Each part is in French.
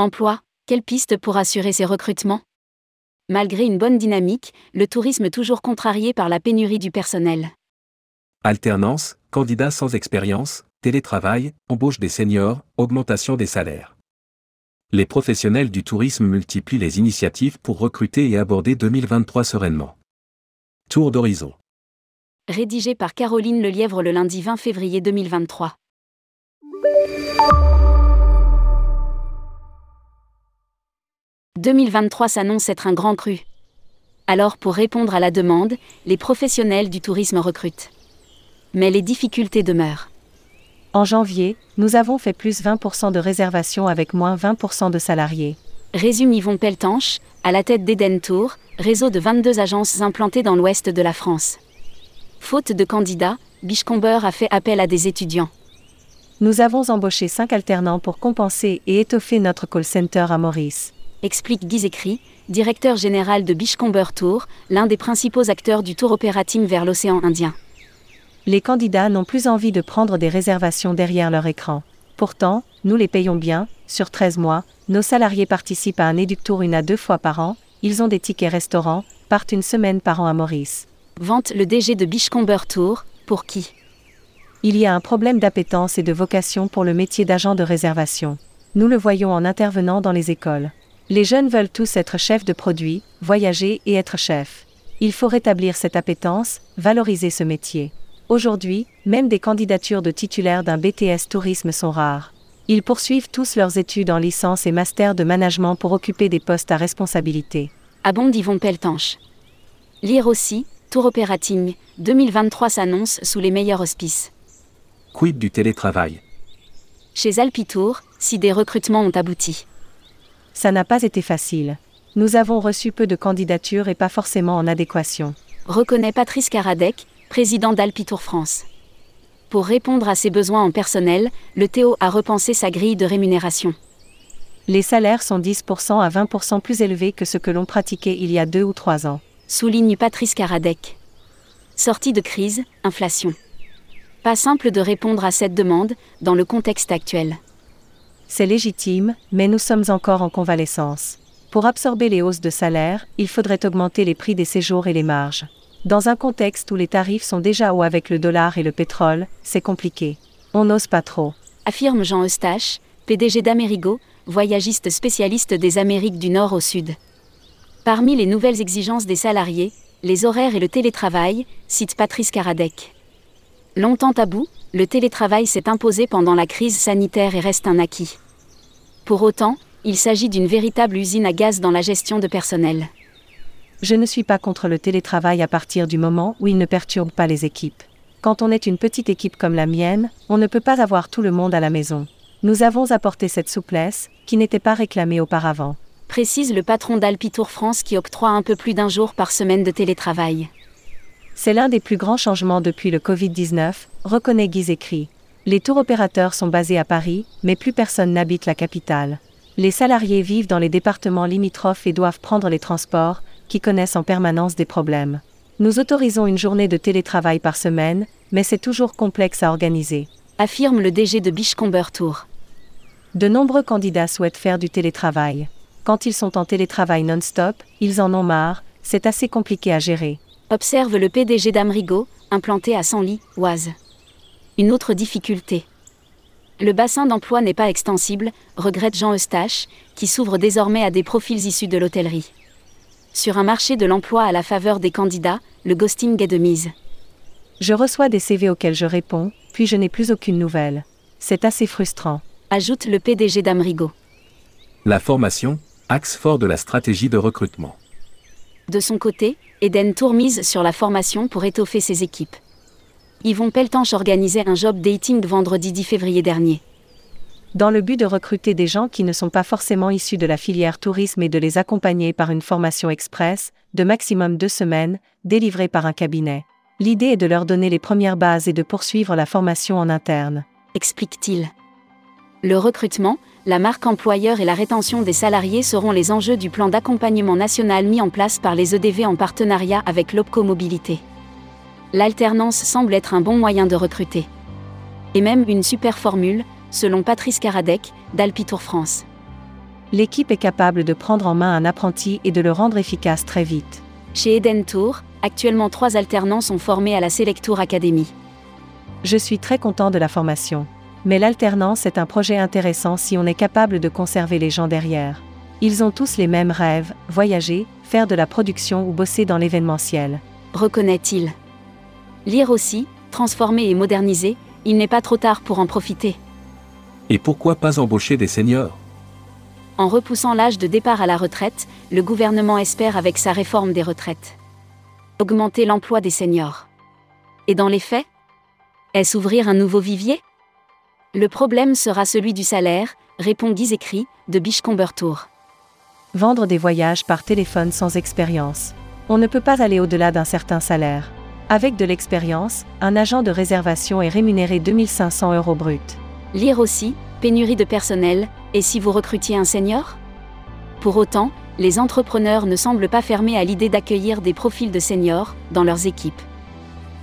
Emploi, quelle piste pour assurer ces recrutements? Malgré une bonne dynamique, le tourisme toujours contrarié par la pénurie du personnel. Alternance, candidats sans expérience, télétravail, embauche des seniors, augmentation des salaires. Les professionnels du tourisme multiplient les initiatives pour recruter et aborder 2023 sereinement. Tour d'horizon. Rédigé par Caroline Lelièvre le lundi 20 février 2023. « 2023 s'annonce être un grand cru. Alors pour répondre à la demande, les professionnels du tourisme recrutent. Mais les difficultés demeurent. En janvier, nous avons fait plus 20% de réservations avec moins 20% de salariés. Résume Yvon Peltanche, à la tête d'Eden Tour, réseau de 22 agences implantées dans l'ouest de la France. Faute de candidats, Bichcomber a fait appel à des étudiants. Nous avons embauché 5 alternants pour compenser et étoffer notre call center à Maurice. Explique Guy Écrit, directeur général de Bichcomber Tour, l'un des principaux acteurs du tour opérating vers l'océan Indien les candidats n'ont plus envie de prendre des réservations derrière leur écran. Pourtant, nous les payons bien, sur 13 mois, nos salariés participent à un éductour une à deux fois par an, ils ont des tickets restaurants, partent une semaine par an à Maurice. Vente le DG de Bichcomber Tour, pour qui? Il y a un problème d'appétence et de vocation pour le métier d'agent de réservation. Nous le voyons en intervenant dans les écoles. Les jeunes veulent tous être chefs de produits, voyager et être chefs. Il faut rétablir cette appétence, valoriser ce métier. Aujourd'hui, même des candidatures de titulaires d'un BTS tourisme sont rares. Ils poursuivent tous leurs études en licence et master de management pour occuper des postes à responsabilité. Abonde Yvon Peltanche. Lire aussi, Tour Operating, 2023 s'annonce sous les meilleurs auspices. Quid du télétravail? Chez Alpitour, si des recrutements ont abouti. Ça n'a pas été facile. Nous avons reçu peu de candidatures et pas forcément en adéquation. Reconnaît Patrice Karadec, président d'Alpitour France. Pour répondre à ses besoins en personnel, le Théo a repensé sa grille de rémunération. Les salaires sont 10% à 20% plus élevés que ce que l'on pratiquait il y a deux ou trois ans. Souligne Patrice Karadec. Sortie de crise, inflation. Pas simple de répondre à cette demande dans le contexte actuel. C'est légitime, mais nous sommes encore en convalescence. Pour absorber les hausses de salaire, il faudrait augmenter les prix des séjours et les marges. Dans un contexte où les tarifs sont déjà hauts avec le dollar et le pétrole, c'est compliqué. On n'ose pas trop. Affirme Jean Eustache, PDG d'Amerigo, voyagiste spécialiste des Amériques du Nord au Sud. Parmi les nouvelles exigences des salariés, les horaires et le télétravail, cite Patrice Karadec. Longtemps tabou, le télétravail s'est imposé pendant la crise sanitaire et reste un acquis. Pour autant, il s'agit d'une véritable usine à gaz dans la gestion de personnel. Je ne suis pas contre le télétravail à partir du moment où il ne perturbe pas les équipes. Quand on est une petite équipe comme la mienne, on ne peut pas avoir tout le monde à la maison. Nous avons apporté cette souplesse, qui n'était pas réclamée auparavant. Précise le patron d'Alpitour France qui octroie un peu plus d'un jour par semaine de télétravail. C'est l'un des plus grands changements depuis le Covid-19, reconnaît Guy écrit. Les tours opérateurs sont basés à Paris, mais plus personne n'habite la capitale. Les salariés vivent dans les départements limitrophes et doivent prendre les transports, qui connaissent en permanence des problèmes. Nous autorisons une journée de télétravail par semaine, mais c'est toujours complexe à organiser. Affirme le DG de Bichcomber Tour. De nombreux candidats souhaitent faire du télétravail. Quand ils sont en télétravail non-stop, ils en ont marre, c'est assez compliqué à gérer. Observe le PDG d'Amrigo, implanté à Senlis, Oise. Une autre difficulté. Le bassin d'emploi n'est pas extensible, regrette Jean Eustache, qui s'ouvre désormais à des profils issus de l'hôtellerie. Sur un marché de l'emploi à la faveur des candidats, le ghosting est de mise. Je reçois des CV auxquels je réponds, puis je n'ai plus aucune nouvelle. C'est assez frustrant. Ajoute le PDG d'Amrigo. La formation, axe fort de la stratégie de recrutement. De son côté, Eden Tour mise sur la formation pour étoffer ses équipes. Yvon Peltanche organisait un job dating vendredi 10 février dernier dans le but de recruter des gens qui ne sont pas forcément issus de la filière tourisme et de les accompagner par une formation express, de maximum deux semaines, délivrée par un cabinet. L'idée est de leur donner les premières bases et de poursuivre la formation en interne. Explique-t-il. Le recrutement, la marque employeur et la rétention des salariés seront les enjeux du plan d'accompagnement national mis en place par les EDV en partenariat avec l'Opco Mobilité. L'alternance semble être un bon moyen de recruter. Et même une super formule, selon Patrice Karadec, d'Alpitour France. L'équipe est capable de prendre en main un apprenti et de le rendre efficace très vite. Chez Eden Tour, actuellement trois alternants sont formés à la Selectour Academy. Je suis très content de la formation. Mais l'alternance est un projet intéressant si on est capable de conserver les gens derrière. Ils ont tous les mêmes rêves, voyager, faire de la production ou bosser dans l'événementiel. Reconnaît-il. Lire aussi, transformer et moderniser, il n'est pas trop tard pour en profiter. Et pourquoi pas embaucher des seniors? En repoussant l'âge de départ à la retraite, le gouvernement espère avec sa réforme des retraites augmenter l'emploi des seniors. Et dans les faits Est-ce ouvrir un nouveau vivier? Le problème sera celui du salaire, répond Guy Écrit, de Bichcomber Tour. Vendre des voyages par téléphone sans expérience. On ne peut pas aller au-delà d'un certain salaire. Avec de l'expérience, un agent de réservation est rémunéré 2500 euros brut. Lire aussi, pénurie de personnel, et si vous recrutiez un senior? Pour autant, les entrepreneurs ne semblent pas fermés à l'idée d'accueillir des profils de seniors dans leurs équipes.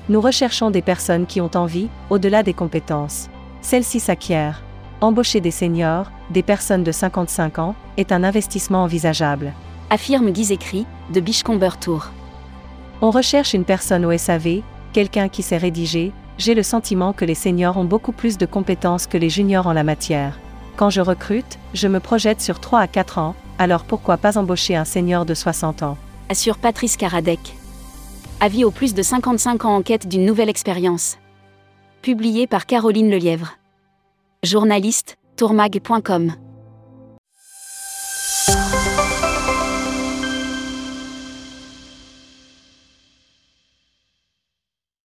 Nous recherchons des personnes qui ont envie, au-delà des compétences. Celles-ci s'acquièrent. Embaucher des seniors, des personnes de 55 ans, est un investissement envisageable. Affirme Guy Écrit, de Bichcomber Tour. On recherche une personne au SAV, quelqu'un qui sait rédiger, j'ai le sentiment que les seniors ont beaucoup plus de compétences que les juniors en la matière. Quand je recrute, je me projette sur 3 à 4 ans, alors pourquoi pas embaucher un senior de 60 ans? Assure Patrice Karadec. Avis aux plus de 55 ans en quête d'une nouvelle expérience. Publié par Caroline Lelièvre. Journaliste, tourmag.com.